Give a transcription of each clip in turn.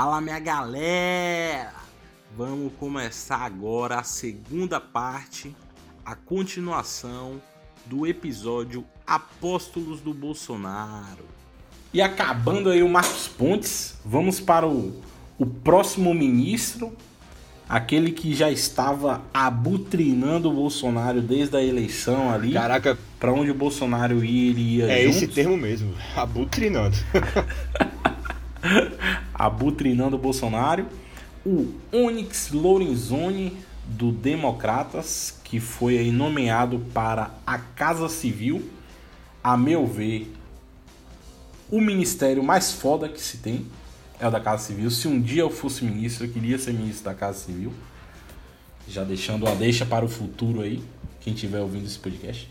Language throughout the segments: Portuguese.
Fala minha galera! Vamos começar agora a segunda parte, a continuação do episódio Apóstolos do Bolsonaro. E acabando aí o Marcos Pontes, vamos para o, o próximo ministro, aquele que já estava abutrinando o Bolsonaro desde a eleição ali. Caraca, para onde o Bolsonaro ia, ele ia. É juntos. esse termo mesmo, abutrinando. abutrinando o Bolsonaro. O Onyx Lorenzoni, do Democratas, que foi aí nomeado para a Casa Civil. A meu ver, o ministério mais foda que se tem é o da Casa Civil. Se um dia eu fosse ministro, eu queria ser ministro da Casa Civil. Já deixando a deixa para o futuro aí, quem estiver ouvindo esse podcast.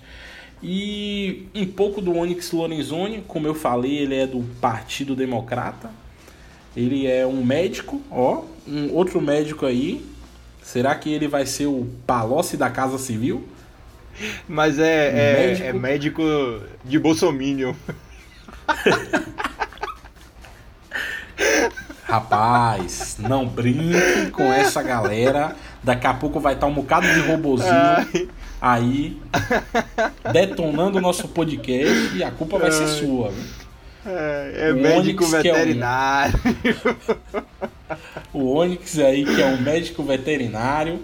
E um pouco do Onyx Lorenzoni, como eu falei, ele é do Partido Democrata. Ele é um médico, ó, um outro médico aí. Será que ele vai ser o Palocci da Casa Civil? Mas é, é, médico... é médico de Bolsominion. Rapaz, não brinque com essa galera. Daqui a pouco vai estar um bocado de robozinho Ai. Aí detonando o nosso podcast e a culpa vai ser sua. Viu? É, é médico Onix, veterinário. É um... o Onyx aí, que é um médico veterinário,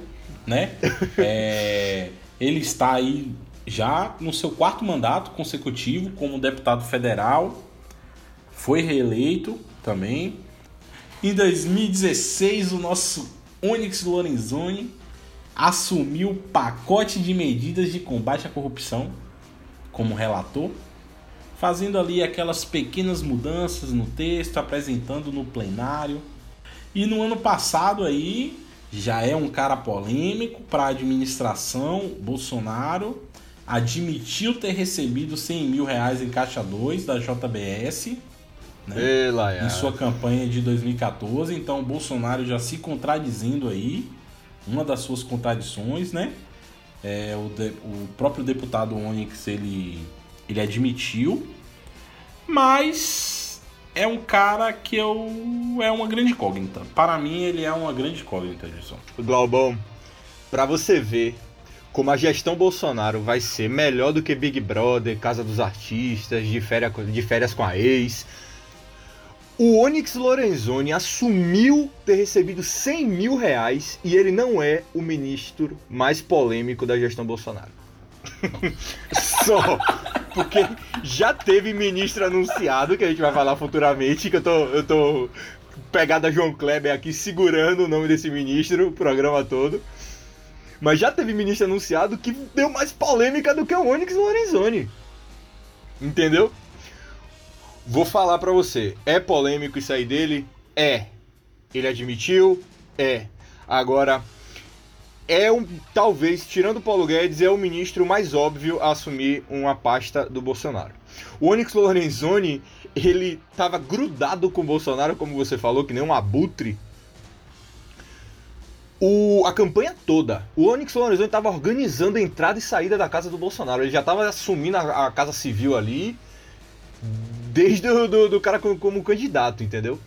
né? É... Ele está aí já no seu quarto mandato consecutivo como deputado federal. Foi reeleito também. Em 2016, o nosso Onyx Lorenzoni assumiu o pacote de medidas de combate à corrupção como relator, fazendo ali aquelas pequenas mudanças no texto, apresentando no plenário. E no ano passado aí já é um cara polêmico para a administração Bolsonaro admitiu ter recebido 100 mil reais em caixa 2 da JBS né, em sua campanha de 2014. Então o Bolsonaro já se contradizendo aí, uma das suas contradições, né? É, o, de, o próprio deputado Onyx ele, ele admitiu, mas é um cara que eu é uma grande incógnita. Para mim ele é uma grande incógnita, Edson. Glaubão, para você ver como a gestão Bolsonaro vai ser melhor do que Big Brother, Casa dos Artistas, de férias, de férias com a ex, o Onyx Lorenzoni assumiu ter recebido 100 mil reais e ele não é o ministro mais polêmico da gestão Bolsonaro. Só porque já teve ministro anunciado, que a gente vai falar futuramente, que eu tô, eu tô pegada João Kleber aqui segurando o nome desse ministro o programa todo. Mas já teve ministro anunciado que deu mais polêmica do que o Onyx Lorenzoni. Entendeu? Vou falar para você, é polêmico isso aí dele? É. Ele admitiu? É. Agora, é um, talvez, tirando o Paulo Guedes, é o ministro mais óbvio a assumir uma pasta do Bolsonaro. O Onyx Lorenzoni, ele tava grudado com o Bolsonaro, como você falou, que nem um abutre. O, a campanha toda, o Onyx Lorenzoni estava organizando a entrada e saída da casa do Bolsonaro. Ele já estava assumindo a, a casa civil ali desde o do, do cara como, como, candidato, entendeu?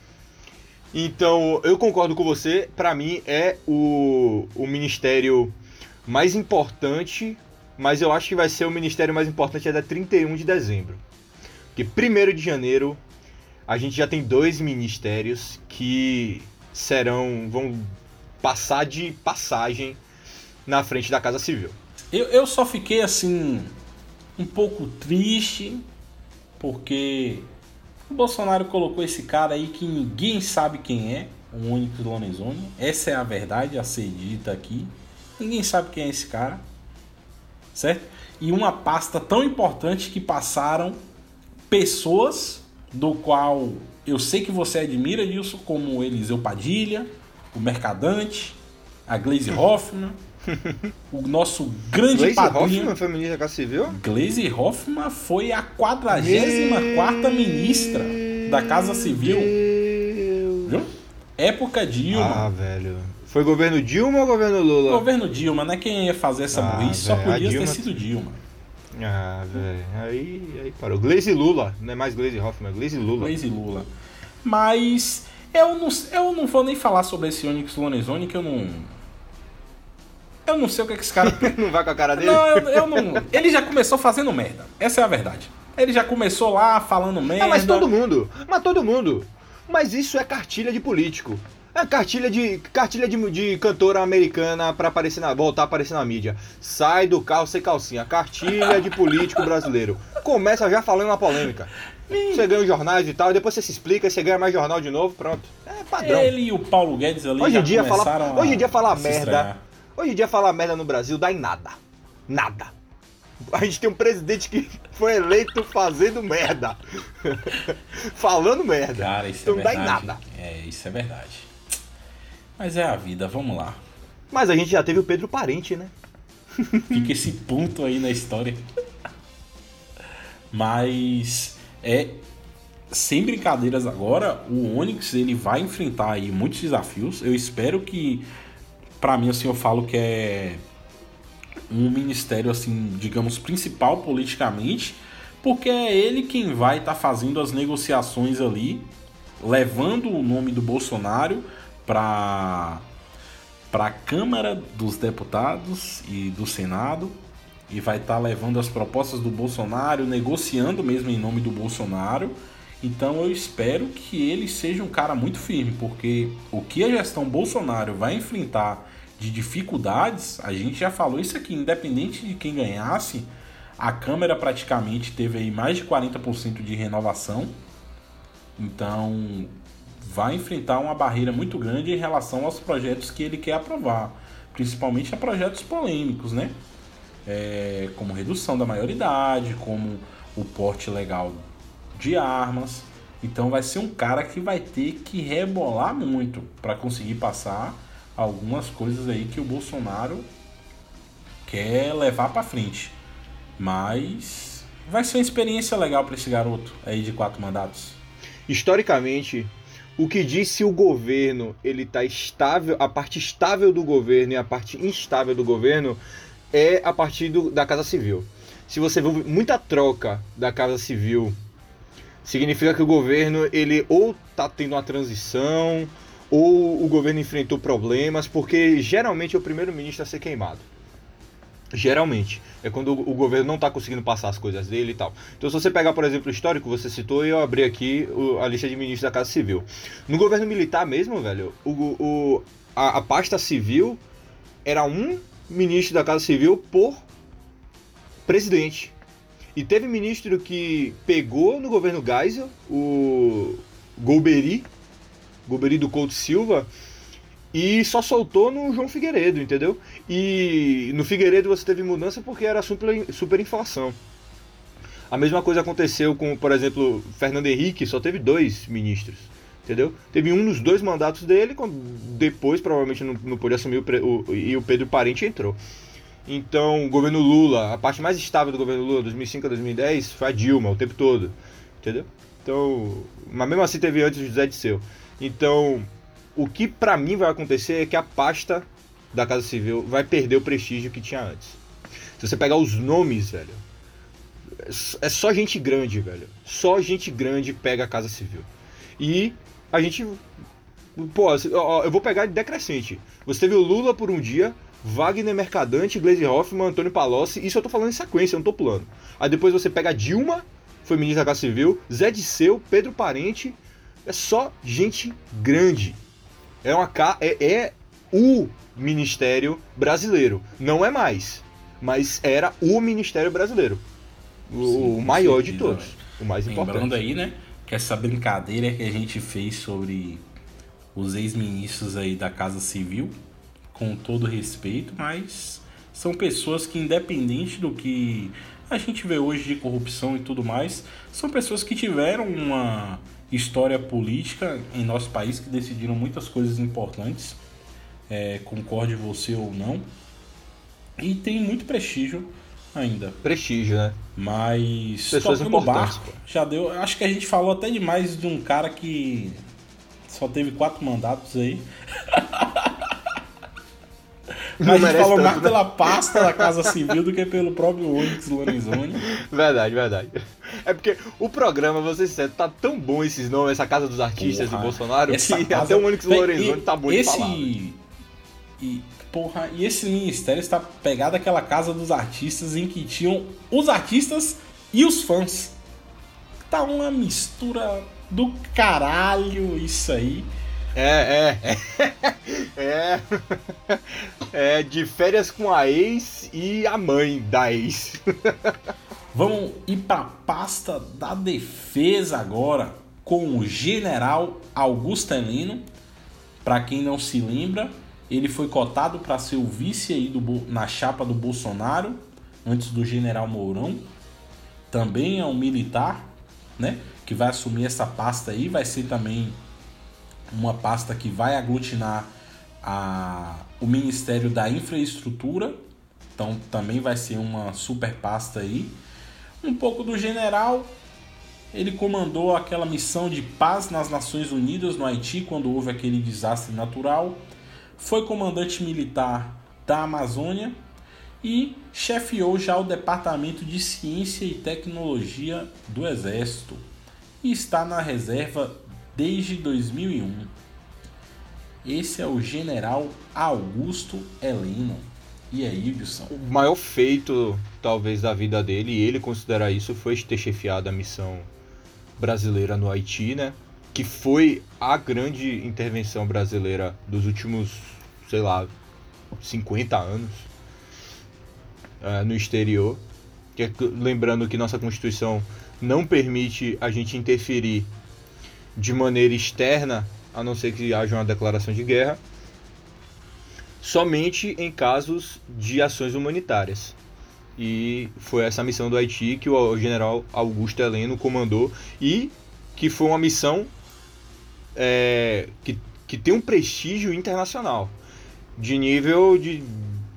Então, eu concordo com você, para mim é o, o ministério mais importante, mas eu acho que vai ser o ministério mais importante é da 31 de dezembro. Porque 1 de janeiro a gente já tem dois ministérios que serão vão passar de passagem na frente da Casa Civil. Eu, eu só fiquei assim um pouco triste porque o Bolsonaro colocou esse cara aí que ninguém sabe quem é, o único Lorenzoni. Essa é a verdade a ser dita aqui. Ninguém sabe quem é esse cara, certo? E uma pasta tão importante que passaram pessoas do qual eu sei que você admira disso, como Eliseu Padilha, o Mercadante, a Glaze Hoffman, o nosso grande Glaze padrinho. Hoffman foi ministra da Casa Civil? Glaze Hoffman foi a 44 ministra da Casa Civil. Viu? Época Dilma. Ah, velho. Foi governo Dilma ou governo Lula? Governo Dilma, né? Quem ia fazer essa ah, burrice só podia Dilma... ter sido Dilma. Ah, velho. Aí, aí parou. Glaze Lula. Não é mais Glaze Hoffman, é Glaze Lula. Glaze Lula. Mas Eu não, eu não vou nem falar sobre esse Onyx Lorenzoni, que eu não. Eu não sei o que, é que esse cara. não vai com a cara dele? Não, eu, eu não. Ele já começou fazendo merda. Essa é a verdade. Ele já começou lá falando merda. Ah, mas todo mundo. Mas todo mundo. Mas isso é cartilha de político. É cartilha de cartilha de, de cantora americana para aparecer na voltar a aparecer na mídia. Sai do carro sem calcinha. Cartilha de político brasileiro. Começa já falando uma polêmica. Você ganha os jornais e tal, depois você se explica, você ganha mais jornal de novo, pronto. É padrão. Ele e o Paulo Guedes ali hoje em dia falar, hoje em dia falar merda. Estranhar. Hoje em dia falar merda no Brasil dá em nada. Nada. A gente tem um presidente que foi eleito fazendo merda. Falando merda. Cara, isso é então é verdade. Não dá em nada. É, isso é verdade. Mas é a vida, vamos lá. Mas a gente já teve o Pedro Parente, né? Fica esse ponto aí na história. Mas é sem brincadeiras agora, o Onix ele vai enfrentar aí muitos desafios. Eu espero que para mim assim eu falo que é um ministério assim, digamos, principal politicamente, porque é ele quem vai estar tá fazendo as negociações ali, levando o nome do Bolsonaro para para a Câmara dos Deputados e do Senado e vai estar tá levando as propostas do Bolsonaro, negociando mesmo em nome do Bolsonaro. Então eu espero que ele seja um cara muito firme, porque o que a gestão Bolsonaro vai enfrentar de dificuldades, a gente já falou isso aqui, independente de quem ganhasse, a Câmara praticamente teve aí mais de 40% de renovação. Então, vai enfrentar uma barreira muito grande em relação aos projetos que ele quer aprovar, principalmente a projetos polêmicos, né? É, como redução da maioridade, como o porte legal de armas. Então vai ser um cara que vai ter que rebolar muito para conseguir passar algumas coisas aí que o Bolsonaro quer levar para frente. Mas vai ser uma experiência legal para esse garoto aí de quatro mandatos. Historicamente, o que diz se o governo ele tá estável, a parte estável do governo e a parte instável do governo é a partir do, da Casa Civil. Se você vê muita troca da Casa Civil, significa que o governo ele ou tá tendo uma transição ou o governo enfrentou problemas, porque geralmente é o primeiro-ministro a ser queimado. Geralmente. É quando o governo não está conseguindo passar as coisas dele e tal. Então, se você pegar, por exemplo, o histórico, você citou e eu abri aqui a lista de ministros da Casa Civil. No governo militar mesmo, velho, o, o, a, a pasta civil era um ministro da Casa Civil por presidente. E teve ministro que pegou no governo Geisel, o Golbery, Golbery do Couto Silva, e só soltou no João Figueiredo, entendeu? E no Figueiredo você teve mudança porque era super, superinflação. A mesma coisa aconteceu com, por exemplo, Fernando Henrique, só teve dois ministros, entendeu? Teve um nos dois mandatos dele, depois provavelmente não, não pôde assumir o, o, e o Pedro Parente entrou. Então, o governo Lula, a parte mais estável do governo Lula, 2005 a 2010, foi a Dilma o tempo todo, entendeu? Então, mas mesmo assim teve antes o José Disseu. Então, o que para mim vai acontecer é que a pasta da Casa Civil vai perder o prestígio que tinha antes. Se você pegar os nomes, velho, é só gente grande, velho. Só gente grande pega a Casa Civil. E a gente. Pô, eu vou pegar decrescente. Você teve o Lula por um dia, Wagner Mercadante, Glaze Hoffman, Antônio Palocci. Isso eu tô falando em sequência, eu não tô pulando. Aí depois você pega Dilma, foi ministra da Casa Civil, Zé Disseu, Pedro Parente. É só gente grande. É, uma, é, é o Ministério Brasileiro. Não é mais. Mas era o Ministério Brasileiro. O, Sim, maior certeza, de todos. O mais Lembrando importante. aí, né? Que essa brincadeira que a gente fez sobre os ex-ministros aí da Casa Civil, com todo respeito, mas são pessoas que, independente do que a gente vê hoje de corrupção e tudo mais, são pessoas que tiveram uma história política em nosso país que decidiram muitas coisas importantes, é, concorde você ou não, e tem muito prestígio ainda. Prestígio, né? Mas pessoas importantes. Barco, já deu. Acho que a gente falou até demais de um cara que só teve quatro mandatos aí. A gente falou tanto, mais né? pela pasta da Casa Civil do que pelo próprio Onyx Lorenzoni. Verdade, verdade. É porque o programa, vocês sabem, tá tão bom esses nomes, essa Casa dos Artistas Porra, do Bolsonaro, que casa... até o Onyx Lorenzoni tá bom esse... de falar. E, porra, e esse ministério está pegado àquela Casa dos Artistas em que tinham os artistas e os fãs. Tá uma mistura do caralho isso aí. É, é, é. É. É de férias com a ex e a mãe da ex. Vamos ir para pasta da defesa agora com o general Augusto Heleno. Para quem não se lembra, ele foi cotado para ser o vice aí do, na chapa do Bolsonaro, antes do general Mourão. Também é um militar, né? Que vai assumir essa pasta aí, vai ser também uma pasta que vai aglutinar a, o Ministério da Infraestrutura, então também vai ser uma super pasta aí. Um pouco do general, ele comandou aquela missão de paz nas Nações Unidas no Haiti quando houve aquele desastre natural. Foi comandante militar da Amazônia e chefiou já o Departamento de Ciência e Tecnologia do Exército e está na reserva desde 2001. Esse é o General Augusto Heleno. E aí, Wilson? O maior feito, talvez, da vida dele, e ele considera isso, foi ter chefiado a missão brasileira no Haiti, né? Que foi a grande intervenção brasileira dos últimos, sei lá, 50 anos uh, no exterior. Que, lembrando que nossa Constituição não permite a gente interferir de maneira externa, a não ser que haja uma declaração de guerra, somente em casos de ações humanitárias. E foi essa missão do Haiti que o general Augusto Heleno comandou e que foi uma missão é, que, que tem um prestígio internacional, de nível de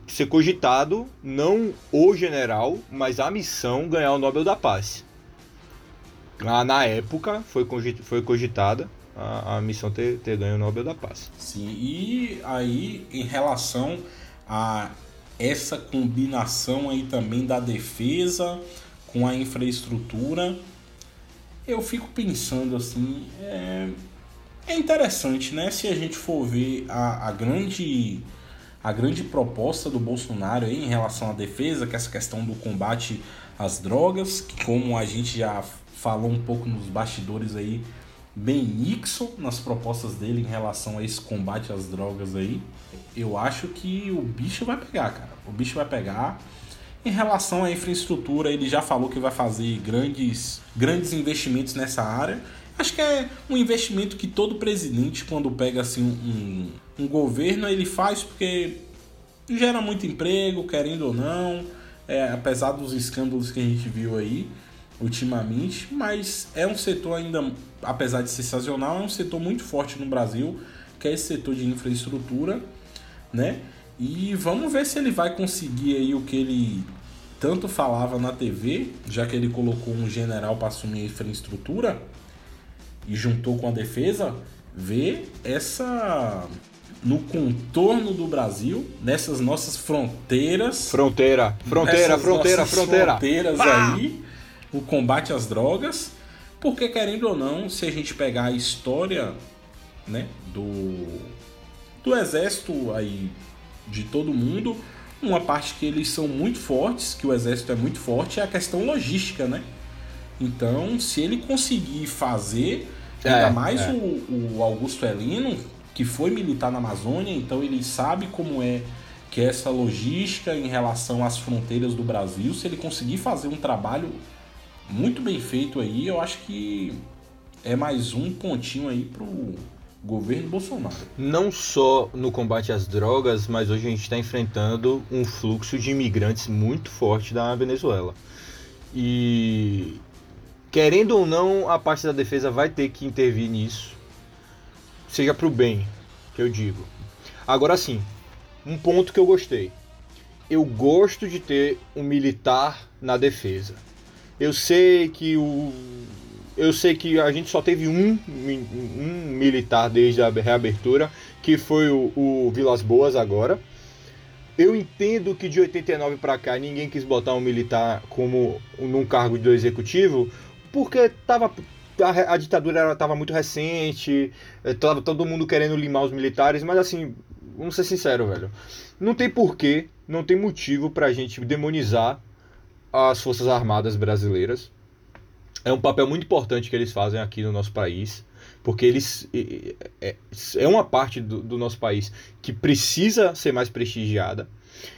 ser cogitado não o general, mas a missão ganhar o Nobel da Paz. Ah, na época foi, foi cogitada a, a missão ter, ter ganho o Nobel da Paz. Sim, e aí em relação a essa combinação aí também da defesa com a infraestrutura, eu fico pensando assim, é, é interessante, né? Se a gente for ver a, a grande a grande proposta do Bolsonaro aí em relação à defesa, que é essa questão do combate às drogas, que como a gente já falou um pouco nos bastidores aí, bem Nixon nas propostas dele em relação a esse combate às drogas aí. Eu acho que o bicho vai pegar, cara. O bicho vai pegar. Em relação à infraestrutura, ele já falou que vai fazer grandes, grandes investimentos nessa área. Acho que é um investimento que todo presidente, quando pega assim um, um governo, ele faz porque gera muito emprego, querendo ou não, é, apesar dos escândalos que a gente viu aí ultimamente, mas é um setor ainda, apesar de ser sazonal, é um setor muito forte no Brasil, que é esse setor de infraestrutura, né? E vamos ver se ele vai conseguir aí o que ele tanto falava na TV, já que ele colocou um general para assumir a infraestrutura e juntou com a defesa, ver essa no contorno do Brasil, nessas nossas fronteiras. Fronteira, fronteira, fronteira, fronteira. Fronteiras aí o combate às drogas, porque querendo ou não, se a gente pegar a história, né, do do exército aí de todo mundo, uma parte que eles são muito fortes, que o exército é muito forte, é a questão logística, né? Então, se ele conseguir fazer, ainda é, mais é. O, o Augusto Heleno, que foi militar na Amazônia, então ele sabe como é que é essa logística em relação às fronteiras do Brasil, se ele conseguir fazer um trabalho muito bem feito aí. Eu acho que é mais um pontinho aí pro governo Bolsonaro. Não só no combate às drogas, mas hoje a gente está enfrentando um fluxo de imigrantes muito forte da Venezuela. E querendo ou não, a parte da defesa vai ter que intervir nisso, seja para o bem, que eu digo. Agora sim, um ponto que eu gostei. Eu gosto de ter um militar na defesa. Eu sei que o eu sei que a gente só teve um, um militar desde a reabertura, que foi o, o Vilas Boas agora. eu entendo que de 89 para cá ninguém quis botar um militar como num cargo do executivo, porque tava a, a ditadura estava muito recente, estava todo mundo querendo limar os militares, mas assim, vamos ser sinceros, velho. Não tem porquê, não tem motivo pra gente demonizar as Forças Armadas brasileiras. É um papel muito importante que eles fazem aqui no nosso país, porque eles é, é uma parte do, do nosso país que precisa ser mais prestigiada.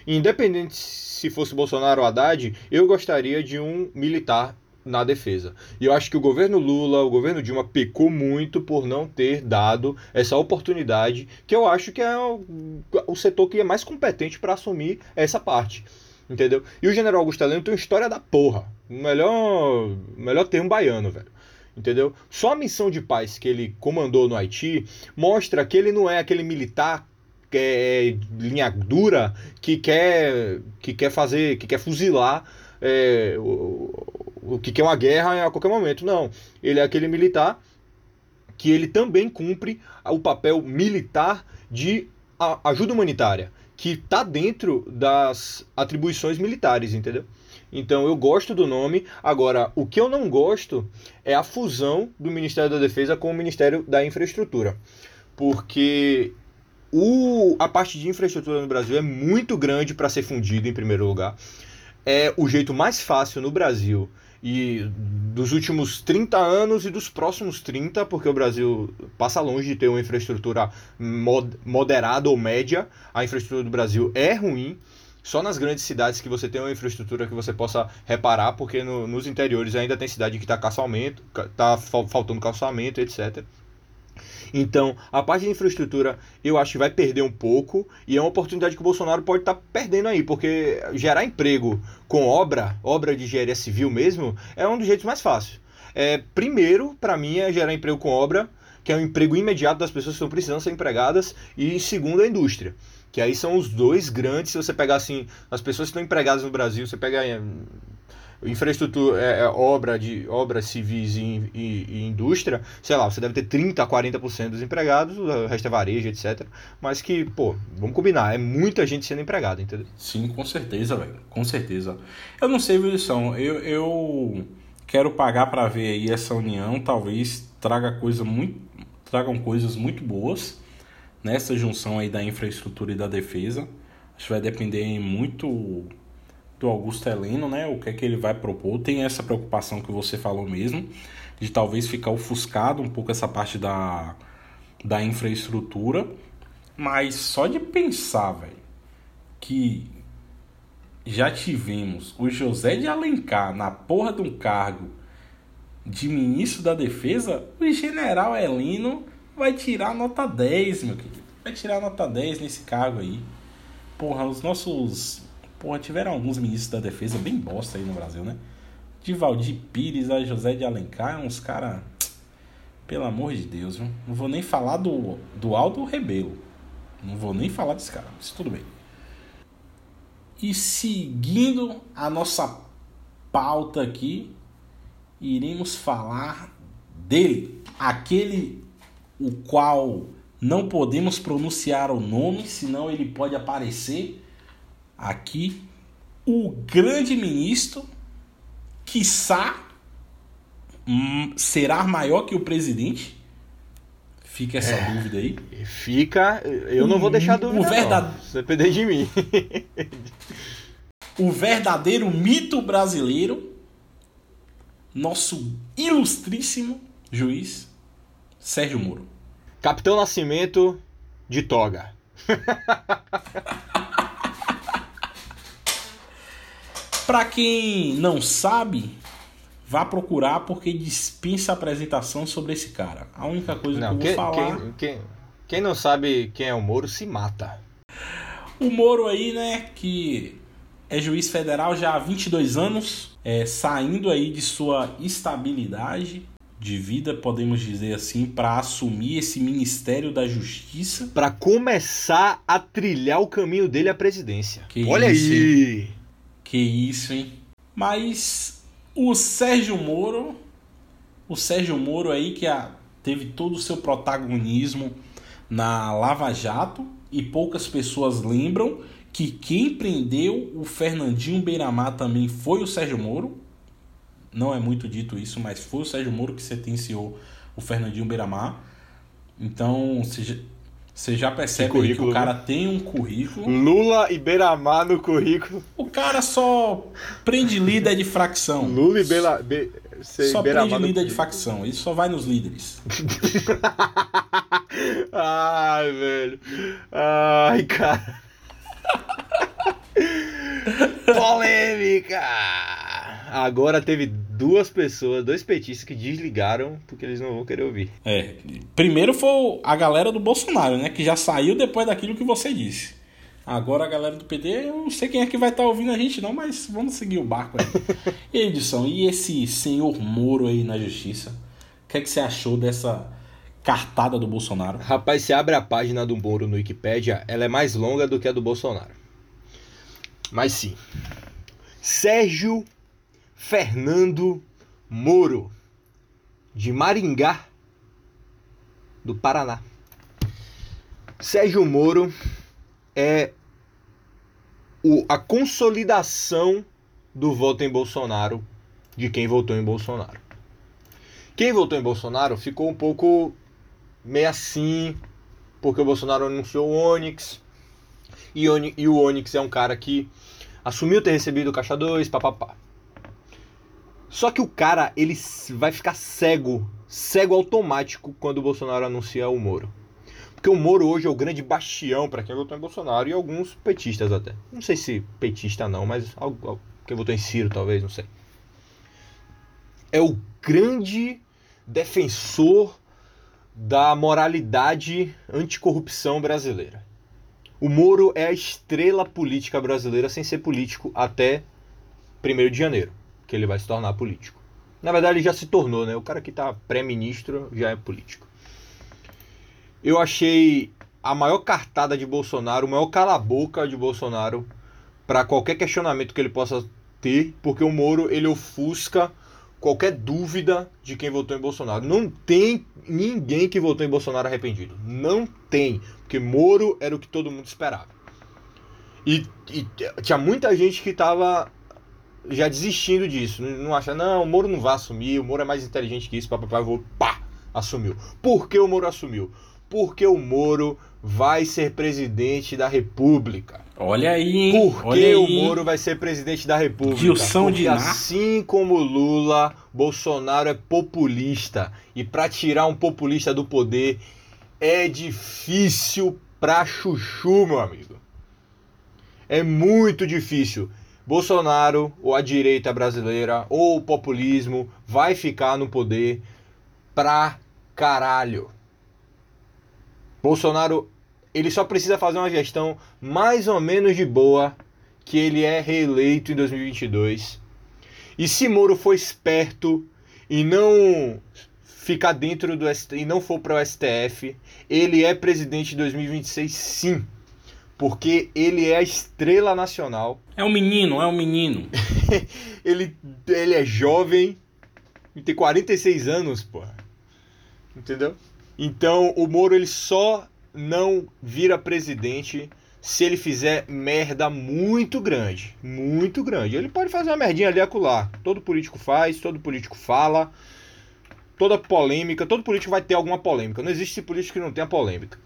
Independente se fosse Bolsonaro ou Haddad, eu gostaria de um militar na defesa. E eu acho que o governo Lula, o governo Dilma pecou muito por não ter dado essa oportunidade, que eu acho que é o, o setor que é mais competente para assumir essa parte. Entendeu? E o general Augusto Heleno tem uma história da porra. Melhor, melhor termo baiano, velho. Entendeu? Só a missão de paz que ele comandou no Haiti mostra que ele não é aquele militar que é linha dura que quer que quer fazer, que quer fuzilar é, o que é uma guerra a qualquer momento. Não. Ele é aquele militar que ele também cumpre o papel militar de ajuda humanitária, que está dentro das atribuições militares, entendeu? Então eu gosto do nome. Agora, o que eu não gosto é a fusão do Ministério da Defesa com o Ministério da Infraestrutura. Porque o, a parte de infraestrutura no Brasil é muito grande para ser fundido, em primeiro lugar. É o jeito mais fácil no Brasil e dos últimos 30 anos e dos próximos 30, porque o Brasil passa longe de ter uma infraestrutura mod moderada ou média. A infraestrutura do Brasil é ruim. Só nas grandes cidades que você tem uma infraestrutura que você possa reparar, porque no, nos interiores ainda tem cidade que está calçamento, tá faltando calçamento, etc. Então, a parte de infraestrutura eu acho que vai perder um pouco e é uma oportunidade que o Bolsonaro pode estar tá perdendo aí, porque gerar emprego com obra, obra de engenharia civil mesmo, é um dos jeitos mais fáceis. É, primeiro, para mim, é gerar emprego com obra, que é um emprego imediato das pessoas que estão precisando ser empregadas, e segundo, a indústria. Que aí são os dois grandes, se você pegar assim, as pessoas que estão empregadas no Brasil, você pega infraestrutura, é, é, obra de obras civis e, e, e, indústria, sei lá, você deve ter 30 a 40% dos empregados, o resto é varejo, etc. Mas que, pô, vamos combinar, é muita gente sendo empregada, entendeu? Sim, com certeza, velho. Com certeza. Eu não sei, Wilson, eu, eu quero pagar para ver aí essa união, talvez traga coisa muito tragam coisas muito boas nessa junção aí da infraestrutura e da defesa. Acho que vai depender muito do Augusto Heleno, né? O que é que ele vai propor? Tem essa preocupação que você falou mesmo, de talvez ficar ofuscado um pouco essa parte da, da infraestrutura, mas só de pensar, velho, que já tivemos o José de Alencar na porra de um cargo de ministro da Defesa, o general Heleno vai tirar nota 10, meu querido. Vai tirar nota 10 nesse cargo aí. Porra, os nossos Porra, tiveram alguns ministros da defesa bem bosta aí no Brasil, né? De Valdir Pires a José de Alencar, uns caras. Pelo amor de Deus, viu? Não vou nem falar do, do Aldo Rebelo. Não vou nem falar desse cara, mas tudo bem. E seguindo a nossa pauta aqui, iremos falar dele, aquele o qual não podemos pronunciar o nome, senão ele pode aparecer aqui o grande ministro, quiçá, hum, será maior que o presidente? Fica essa é, dúvida aí. Fica, eu não vou deixar dúvida. O verdade... não, depender de mim. o verdadeiro mito brasileiro, nosso ilustríssimo juiz Sérgio Moro. Capitão Nascimento de toga. Para quem não sabe, vá procurar porque dispensa apresentação sobre esse cara. A única coisa não, que eu vou falar. Quem, quem, quem não sabe quem é o Moro se mata. O Moro aí, né, que é juiz federal já há 22 anos, é, saindo aí de sua estabilidade de vida, podemos dizer assim, para assumir esse Ministério da Justiça. Para começar a trilhar o caminho dele à presidência. Que Olha isso, aí! Que isso, hein? Mas o Sérgio Moro, o Sérgio Moro aí que a, teve todo o seu protagonismo na Lava Jato e poucas pessoas lembram que quem prendeu o Fernandinho Beiramar também foi o Sérgio Moro. Não é muito dito isso, mas foi o Sérgio Moro que sentenciou o Fernandinho Beiramar. Então, você já percebe que o cara né? tem um currículo. Lula e Beiramar no currículo. O cara só prende líder de facção. Lula e Beira, Be... Só prende líder de facção. Isso só vai nos líderes. Ai, velho. Ai, cara. Polêmica! Agora teve duas pessoas, dois petistas que desligaram porque eles não vão querer ouvir. É. Primeiro foi a galera do Bolsonaro, né? Que já saiu depois daquilo que você disse. Agora a galera do PT, eu não sei quem é que vai estar tá ouvindo a gente, não, mas vamos seguir o barco aí. e edição, e esse senhor Moro aí na justiça? O que é que você achou dessa cartada do Bolsonaro? Rapaz, você abre a página do Moro no Wikipedia, ela é mais longa do que a do Bolsonaro. Mas sim. Sérgio Fernando Moro, de Maringá, do Paraná. Sérgio Moro é o, a consolidação do voto em Bolsonaro de quem votou em Bolsonaro. Quem votou em Bolsonaro ficou um pouco meio assim, porque o Bolsonaro anunciou o Onix, e, o Onix é um cara que assumiu ter recebido o caixa 2, papapá. Só que o cara, ele vai ficar cego, cego automático quando o Bolsonaro anuncia o Moro. Porque o Moro hoje é o grande bastião para quem votou em Bolsonaro e alguns petistas até. Não sei se petista não, mas quem votou em Ciro talvez, não sei. É o grande defensor da moralidade anticorrupção brasileira. O Moro é a estrela política brasileira sem ser político até 1 de janeiro, que ele vai se tornar político. Na verdade, ele já se tornou, né? O cara que está pré-ministro já é político. Eu achei a maior cartada de Bolsonaro, o maior cala-boca de Bolsonaro para qualquer questionamento que ele possa ter, porque o Moro ele ofusca qualquer dúvida de quem votou em Bolsonaro. Não tem ninguém que votou em Bolsonaro arrependido. Não tem. Porque Moro era o que todo mundo esperava. E, e tinha muita gente que estava já desistindo disso. Não acha, não, o Moro não vai assumir, o Moro é mais inteligente que isso, papapá, vou, pá, assumiu. Por que o Moro assumiu? Porque o Moro vai ser presidente da República. Olha aí, hein? Por que o Moro vai ser presidente da República? Gilson Porque de assim como Lula, Bolsonaro é populista. E para tirar um populista do poder é difícil pra chuchu, meu amigo. É muito difícil. Bolsonaro, ou a direita brasileira, ou o populismo vai ficar no poder pra caralho. Bolsonaro ele só precisa fazer uma gestão mais ou menos de boa, que ele é reeleito em 2022. E se Moro for esperto e não ficar dentro do e não for para o STF, ele é presidente de 2026 sim. Porque ele é a estrela nacional. É um menino, é um menino. ele, ele é jovem tem 46 anos, pô. Entendeu? Então o Moro ele só não vira presidente se ele fizer merda muito grande. Muito grande. Ele pode fazer uma merdinha ali acolá. Todo político faz, todo político fala. Toda polêmica, todo político vai ter alguma polêmica. Não existe político que não tenha polêmica.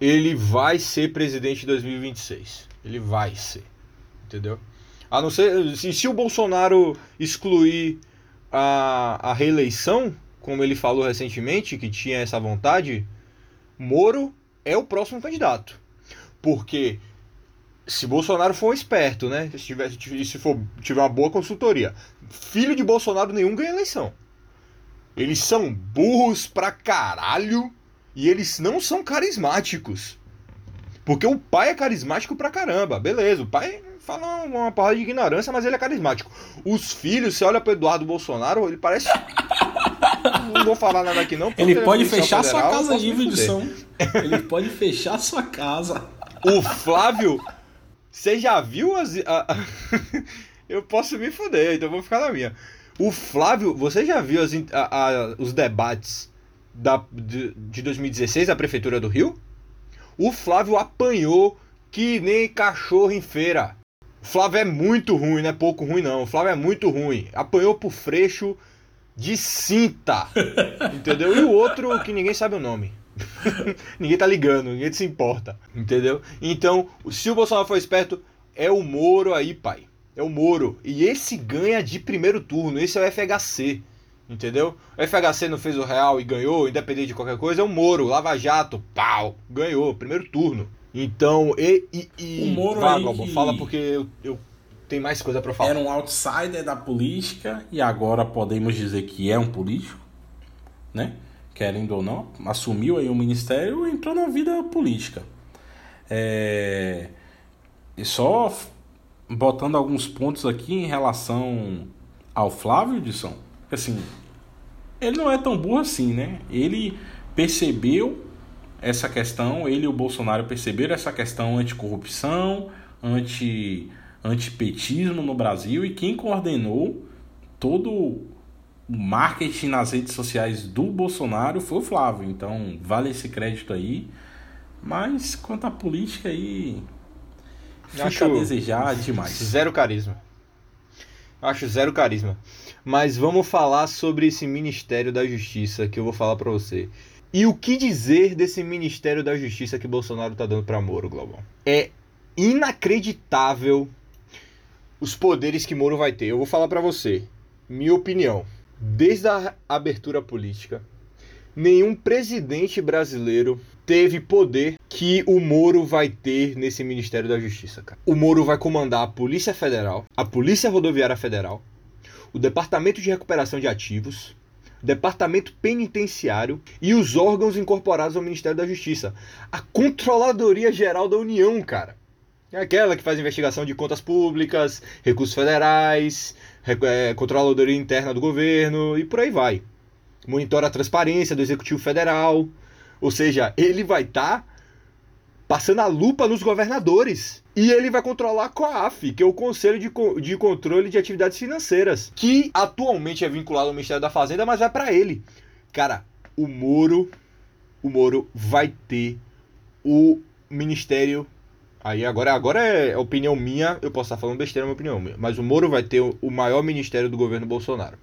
Ele vai ser presidente em 2026. Ele vai ser. Entendeu? A não ser. Se, se o Bolsonaro excluir a, a reeleição, como ele falou recentemente, que tinha essa vontade, Moro é o próximo candidato. Porque se Bolsonaro for um esperto, né? Se, tiver, se for, tiver uma boa consultoria, filho de Bolsonaro nenhum ganha eleição. Eles são burros pra caralho e eles não são carismáticos. Porque o pai é carismático pra caramba. Beleza, o pai fala uma porrada de ignorância, mas ele é carismático. Os filhos, você olha pro Eduardo Bolsonaro, ele parece não vou falar nada aqui não. Ele pode fechar federal, sua casa de edição. Ele pode fechar sua casa. O Flávio, você já viu as. A, eu posso me fuder, então vou ficar na minha. O Flávio, você já viu as, a, os debates da, de, de 2016 da Prefeitura do Rio? O Flávio apanhou que nem cachorro em feira. O Flávio é muito ruim, não é pouco ruim não. O Flávio é muito ruim. Apanhou pro Freixo de cinta. entendeu? E o outro que ninguém sabe o nome. ninguém tá ligando, ninguém se importa. Entendeu? Então, se o Bolsonaro for esperto, é o Moro aí, pai. É o Moro. E esse ganha de primeiro turno. Esse é o FHC. Entendeu? O FHC não fez o Real e ganhou, independente de qualquer coisa, é o Moro, Lava Jato, pau, ganhou, primeiro turno. Então, e. e, e... O Moro Vá, aí que... fala porque eu, eu tenho mais coisa para falar. Era um outsider da política e agora podemos dizer que é um político, né? Querendo ou não, assumiu aí o ministério e entrou na vida política. É... E só botando alguns pontos aqui em relação ao Flávio Edson, assim, ele não é tão burro assim, né? Ele percebeu essa questão, ele e o Bolsonaro perceberam essa questão anticorrupção, anti antipetismo no Brasil e quem coordenou todo o marketing nas redes sociais do Bolsonaro foi o Flávio. Então, vale esse crédito aí. Mas quanto à política aí fica Acho a desejar demais. Zero carisma. Acho zero carisma. Mas vamos falar sobre esse Ministério da Justiça que eu vou falar para você. E o que dizer desse Ministério da Justiça que Bolsonaro tá dando para Moro, Global? É inacreditável os poderes que Moro vai ter. Eu vou falar para você, minha opinião. Desde a abertura política, nenhum presidente brasileiro teve poder que o Moro vai ter nesse Ministério da Justiça, cara. O Moro vai comandar a Polícia Federal, a Polícia Rodoviária Federal, o Departamento de Recuperação de Ativos, o Departamento Penitenciário e os órgãos incorporados ao Ministério da Justiça. A Controladoria Geral da União, cara. É aquela que faz investigação de contas públicas, recursos federais, é, controladoria interna do governo e por aí vai. Monitora a transparência do Executivo Federal. Ou seja, ele vai estar tá passando a lupa nos governadores. E ele vai controlar a COAF, que é o Conselho de, Co de Controle de Atividades Financeiras, que atualmente é vinculado ao Ministério da Fazenda, mas vai para ele. Cara, o Moro, o Moro vai ter o Ministério Aí agora, agora é opinião minha, eu posso estar falando besteira, é uma opinião minha. Mas o Moro vai ter o maior ministério do governo Bolsonaro.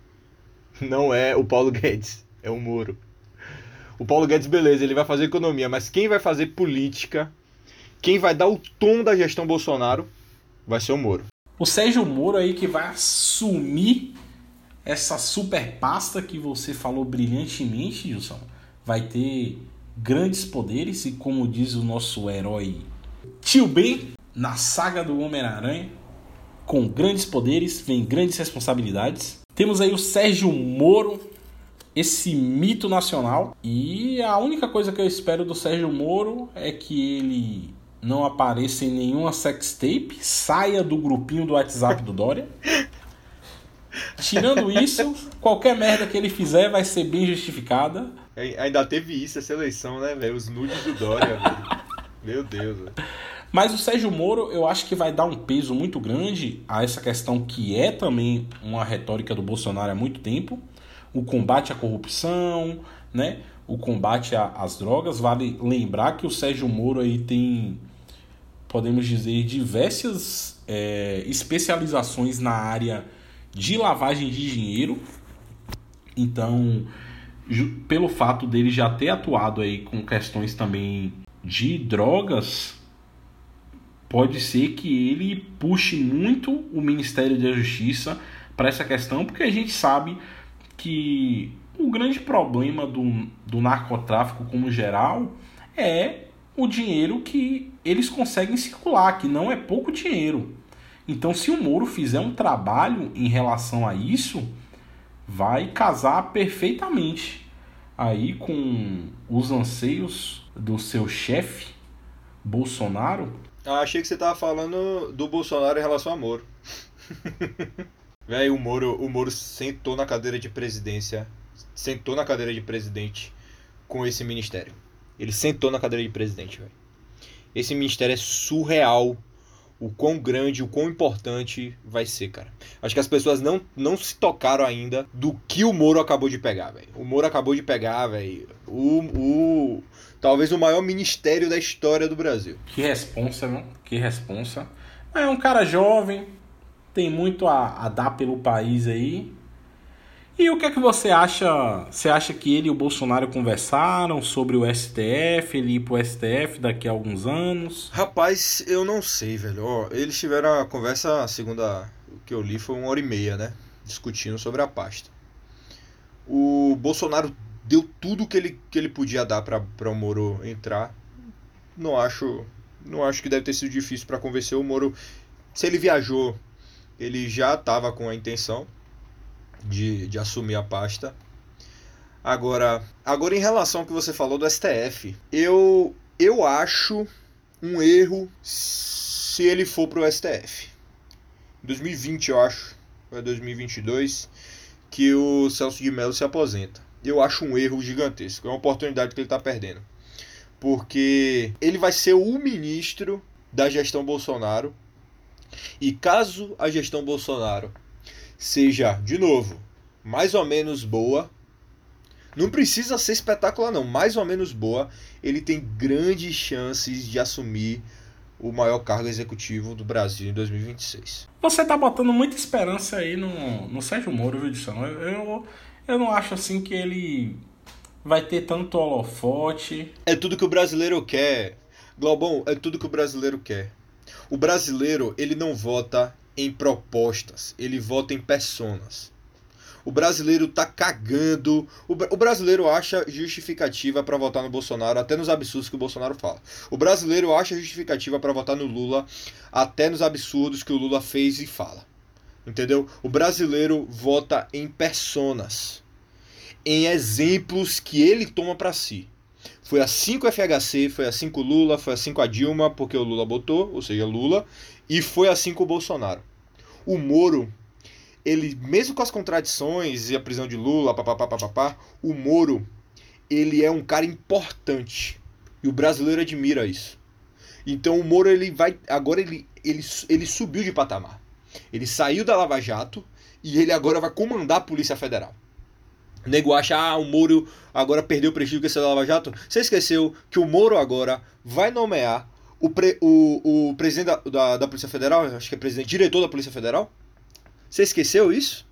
Não é o Paulo Guedes, é o Moro. O Paulo Guedes, beleza, ele vai fazer economia, mas quem vai fazer política, quem vai dar o tom da gestão Bolsonaro, vai ser o Moro. O Sérgio Moro aí que vai assumir essa super pasta que você falou brilhantemente, Gilson. Vai ter grandes poderes e, como diz o nosso herói Tio Ben, na saga do Homem-Aranha, com grandes poderes, vem grandes responsabilidades. Temos aí o Sérgio Moro, esse mito nacional. E a única coisa que eu espero do Sérgio Moro é que ele não apareça em nenhuma sextape, saia do grupinho do WhatsApp do Dória. Tirando isso, qualquer merda que ele fizer vai ser bem justificada. Ainda teve isso essa eleição, né, velho? Os nudes do Dória, velho. Meu Deus. Mas o Sérgio Moro, eu acho que vai dar um peso muito grande a essa questão que é também uma retórica do Bolsonaro há muito tempo, o combate à corrupção, né? O combate às drogas. Vale lembrar que o Sérgio Moro aí tem, podemos dizer, diversas é, especializações na área de lavagem de dinheiro. Então, pelo fato dele já ter atuado aí com questões também de drogas, pode ser que ele puxe muito o Ministério da Justiça para essa questão, porque a gente sabe que o grande problema do, do narcotráfico como geral é o dinheiro que eles conseguem circular, que não é pouco dinheiro. Então, se o Moro fizer um trabalho em relação a isso, vai casar perfeitamente aí com os anseios do seu chefe, Bolsonaro. Ah, achei que você tava falando do Bolsonaro em relação a Moro. Velho, o Moro, o Moro sentou na cadeira de presidência, sentou na cadeira de presidente com esse ministério. Ele sentou na cadeira de presidente, velho. Esse ministério é surreal o quão grande, o quão importante vai ser, cara. Acho que as pessoas não, não se tocaram ainda do que o Moro acabou de pegar, velho. O Moro acabou de pegar, velho. O, o, Talvez o maior ministério da história do Brasil. Que responsa, não? Que responsa. É um cara jovem, tem muito a, a dar pelo país aí. E o que é que você acha? Você acha que ele e o Bolsonaro conversaram sobre o STF, ele ir pro STF daqui a alguns anos? Rapaz, eu não sei, velho. Ó, eles tiveram a conversa, a segunda que eu li foi uma hora e meia, né? Discutindo sobre a pasta. O Bolsonaro deu tudo que ele, que ele podia dar para o Moro entrar. Não acho, não acho que deve ter sido difícil para convencer o Moro. Se ele viajou, ele já estava com a intenção de, de assumir a pasta. Agora, agora em relação ao que você falou do STF, eu eu acho um erro se ele for pro STF. 2020, eu acho, ou é 2022, que o Celso de Mello se aposenta. Eu acho um erro gigantesco, é uma oportunidade que ele está perdendo. Porque ele vai ser o ministro da gestão Bolsonaro. E caso a gestão Bolsonaro seja, de novo, mais ou menos boa, não precisa ser espetacular não, mais ou menos boa, ele tem grandes chances de assumir o maior cargo executivo do Brasil em 2026. Você tá botando muita esperança aí no, no Sérgio Moro, viu, Edson? Eu, eu, eu não acho assim que ele vai ter tanto holofote. É tudo que o brasileiro quer. Globão, é tudo que o brasileiro quer. O brasileiro, ele não vota em propostas, ele vota em personas. O brasileiro tá cagando. O, brasileiro acha justificativa para votar no Bolsonaro, até nos absurdos que o Bolsonaro fala. O brasileiro acha justificativa para votar no Lula, até nos absurdos que o Lula fez e fala. Entendeu? O brasileiro vota em personas, em exemplos que ele toma para si. Foi assim com o FHC, foi assim com o Lula, foi assim com a Dilma, porque o Lula botou, ou seja, Lula, e foi assim com o Bolsonaro. O Moro, ele, mesmo com as contradições e a prisão de Lula, papapá, papapá, o Moro, ele é um cara importante. E o brasileiro admira isso. Então o Moro, ele vai. Agora ele, ele, ele subiu de patamar. Ele saiu da Lava Jato e ele agora vai comandar a Polícia Federal. O nego acha, ah, o Moro agora perdeu o prestígio que é da Lava Jato. Você esqueceu que o Moro agora vai nomear o, pre, o, o presidente da, da, da, Polícia Federal, acho que é presidente, diretor da Polícia Federal. Você esqueceu isso?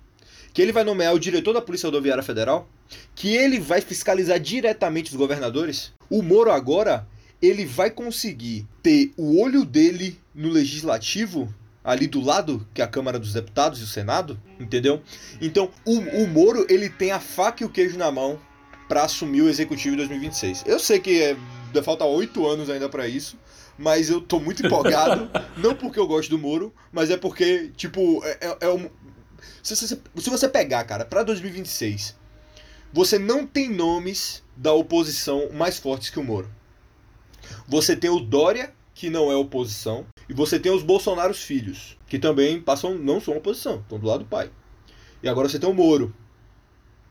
Que ele vai nomear o diretor da Polícia Rodoviária Federal? Que ele vai fiscalizar diretamente os governadores? O Moro agora, ele vai conseguir ter o olho dele no legislativo ali do lado, que é a Câmara dos Deputados e o Senado, entendeu? Então, o, o Moro, ele tem a faca e o queijo na mão para assumir o executivo em 2026. Eu sei que é, falta oito anos ainda para isso, mas eu tô muito empolgado. não porque eu gosto do Moro, mas é porque, tipo, é, é, é um. Se, se, se você pegar, cara, pra 2026, você não tem nomes da oposição mais fortes que o Moro. Você tem o Dória, que não é oposição, e você tem os Bolsonaros filhos, que também passam, não são oposição, estão do lado do pai. E agora você tem o Moro.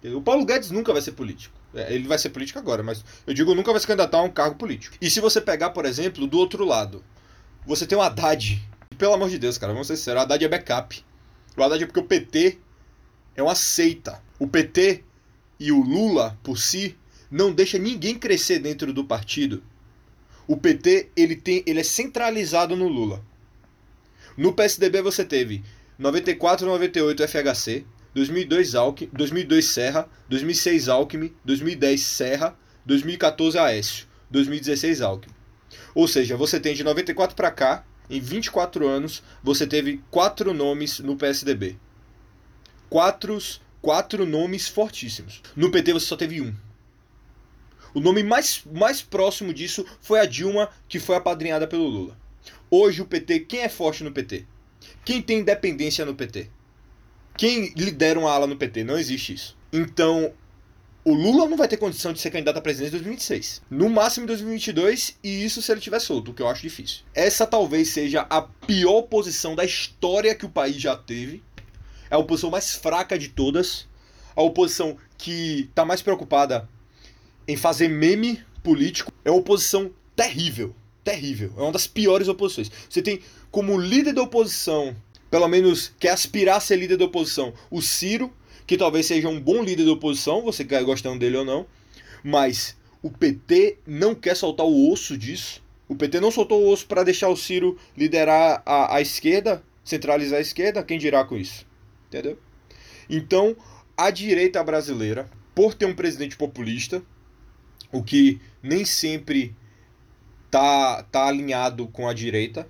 O Paulo Guedes nunca vai ser político. É, ele vai ser político agora, mas eu digo nunca vai se candidatar a um cargo político. E se você pegar, por exemplo, do outro lado, você tem o Haddad. Pelo amor de Deus, cara, vamos ser sinceros, o Haddad é backup. O Haddad é porque o PT é uma seita. O PT e o Lula, por si, não deixa ninguém crescer dentro do partido. O PT, ele, tem, ele é centralizado no Lula. No PSDB você teve 94 98 FHC, 2002 Alckmin, 2002 Serra, 2006 Alckmin, 2010 Serra, 2014 Aécio, 2016 Alckmin. Ou seja, você tem de 94 para cá, em 24 anos, você teve quatro nomes no PSDB. Quatro, quatro nomes fortíssimos. No PT você só teve um. O nome mais, mais próximo disso foi a Dilma, que foi apadrinhada pelo Lula. Hoje o PT, quem é forte no PT? Quem tem independência no PT? Quem lidera uma ala no PT? Não existe isso. Então, o Lula não vai ter condição de ser candidato a presidente em 2026. No máximo em 2022, e isso se ele tiver solto, o que eu acho difícil. Essa talvez seja a pior posição da história que o país já teve. É a oposição mais fraca de todas. A oposição que está mais preocupada em fazer meme político. É uma oposição terrível. Terrível. É uma das piores oposições. Você tem como líder da oposição pelo menos quer aspirar a ser líder da oposição, o Ciro, que talvez seja um bom líder da oposição, você quer gostando dele ou não, mas o PT não quer soltar o osso disso. O PT não soltou o osso para deixar o Ciro liderar a, a esquerda, centralizar a esquerda. Quem dirá com isso? Entendeu? Então, a direita brasileira, por ter um presidente populista, o que nem sempre tá, tá alinhado com a direita,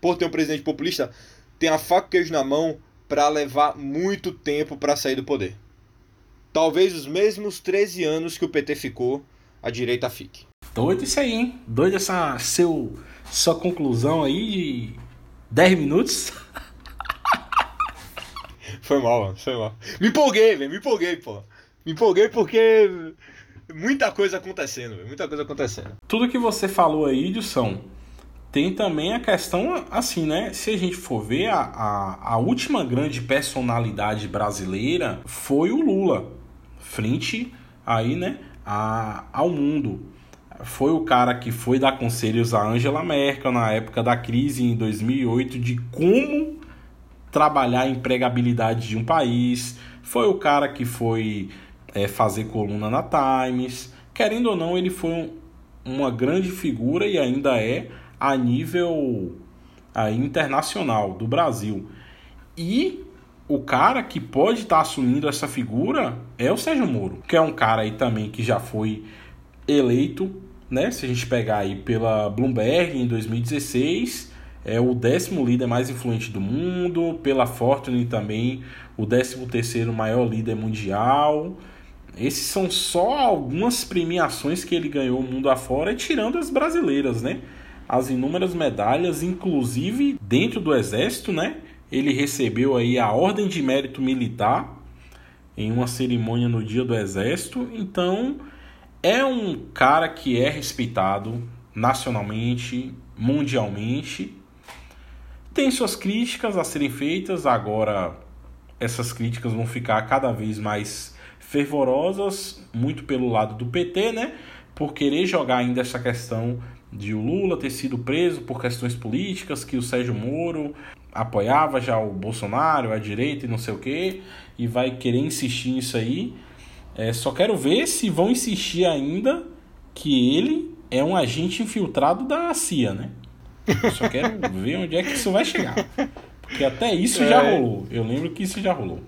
por ter um presidente populista, tem a faca e queijo na mão para levar muito tempo para sair do poder. Talvez os mesmos 13 anos que o PT ficou, a direita fique. Doido isso aí, hein? Doido essa seu, sua conclusão aí de 10 minutos. Foi mal, mano. Foi mal. Me empolguei, velho. Me empolguei, pô. Me empolguei porque muita coisa acontecendo, véio. muita coisa acontecendo. Tudo que você falou aí, Dilson, tem também a questão, assim, né? Se a gente for ver, a, a, a última grande personalidade brasileira foi o Lula, frente aí, né, a, ao mundo. Foi o cara que foi dar conselhos a Angela Merkel na época da crise em 2008 de como trabalhar a empregabilidade de um país. Foi o cara que foi é, fazer coluna na Times. Querendo ou não, ele foi um, uma grande figura e ainda é a nível aí, internacional do Brasil. E o cara que pode estar tá assumindo essa figura é o Sérgio Moro, que é um cara aí também que já foi eleito, né? Se a gente pegar aí pela Bloomberg em 2016, é o décimo líder mais influente do mundo, pela Fortune também o décimo terceiro maior líder mundial. Esses são só algumas premiações que ele ganhou mundo afora, tirando as brasileiras, né? As inúmeras medalhas, inclusive dentro do exército, né? Ele recebeu aí a Ordem de Mérito Militar em uma cerimônia no Dia do Exército. Então, é um cara que é respeitado nacionalmente, mundialmente. Tem suas críticas a serem feitas, agora essas críticas vão ficar cada vez mais fervorosas, muito pelo lado do PT, né? Por querer jogar ainda essa questão de o Lula ter sido preso por questões políticas, que o Sérgio Moro apoiava já o Bolsonaro, a direita e não sei o que, e vai querer insistir nisso aí. É, só quero ver se vão insistir ainda que ele é um agente infiltrado da CIA, né? só quero ver onde é que isso vai chegar. Porque até isso é. já rolou. Eu lembro que isso já rolou.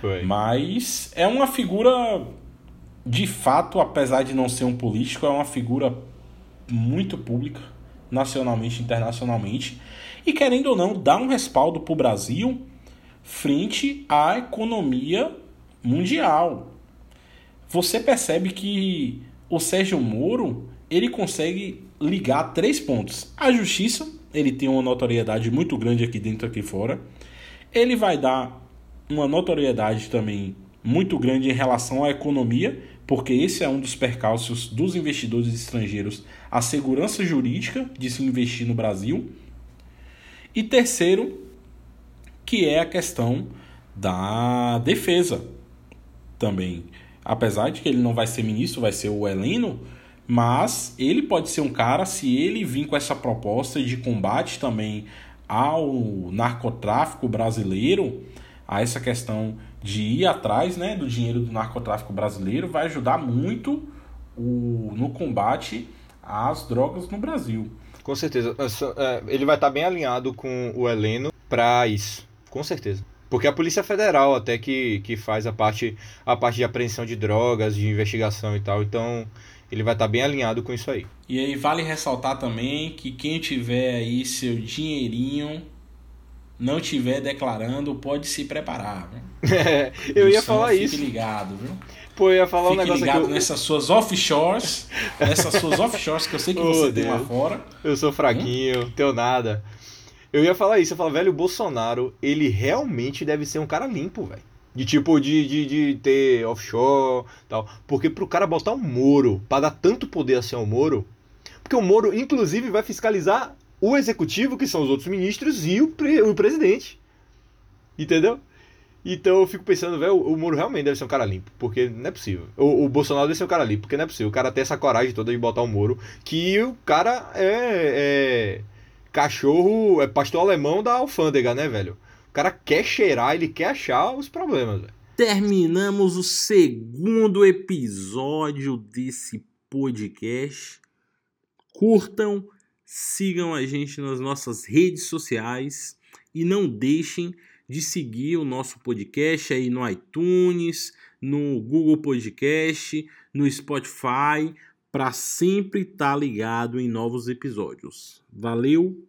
Foi. Mas é uma figura, de fato, apesar de não ser um político, é uma figura muito pública, nacionalmente internacionalmente, e querendo ou não, dá um respaldo para o Brasil frente à economia mundial. Você percebe que o Sérgio Moro ele consegue ligar três pontos. A justiça, ele tem uma notoriedade muito grande aqui dentro e aqui fora. Ele vai dar uma notoriedade também muito grande em relação à economia, porque esse é um dos percalços dos investidores estrangeiros, a segurança jurídica de se investir no Brasil. E terceiro, que é a questão da defesa também. Apesar de que ele não vai ser ministro, vai ser o Heleno, mas ele pode ser um cara, se ele vir com essa proposta de combate também ao narcotráfico brasileiro, a essa questão de ir atrás né, do dinheiro do narcotráfico brasileiro vai ajudar muito o, no combate às drogas no Brasil. Com certeza. É, ele vai estar bem alinhado com o Heleno para isso. Com certeza. Porque a Polícia Federal até que, que faz a parte, a parte de apreensão de drogas, de investigação e tal. Então, ele vai estar bem alinhado com isso aí. E aí vale ressaltar também que quem tiver aí seu dinheirinho não tiver declarando, pode se preparar. É, eu ia falar fique isso. Fique ligado, viu? Pô, eu ia falar fique um negócio ligado. Eu... nessas suas offshores, nessas suas offshores que eu sei que Oh, você tem lá Deus. fora. Eu sou fraquinho, Hum? tenho nada. Eu ia falar isso, eu falo, velho, o Bolsonaro, ele realmente deve ser um cara limpo, velho. De tipo, de, de, de ter offshore tal. Porque pro cara botar um Moro, pra dar tanto poder assim ao Moro, porque o Moro, inclusive, vai fiscalizar o executivo, que são os outros ministros, e o, pre- o presidente. Entendeu? Então eu fico pensando, velho, o Moro realmente deve ser um cara limpo, porque não é possível. O, o Bolsonaro deve ser um cara limpo, porque não é possível. O cara tem essa coragem toda de botar o Moro, que o cara é, é cachorro, é pastor alemão da alfândega, né, velho? O cara quer cheirar, ele quer achar os problemas, velho. Terminamos o segundo episódio desse Podcast. Curtam, sigam a gente nas nossas redes sociais e não deixem de seguir o nosso podcast aí no iTunes, no Google Podcast, no Spotify, para sempre estar tá ligado em novos episódios. Valeu!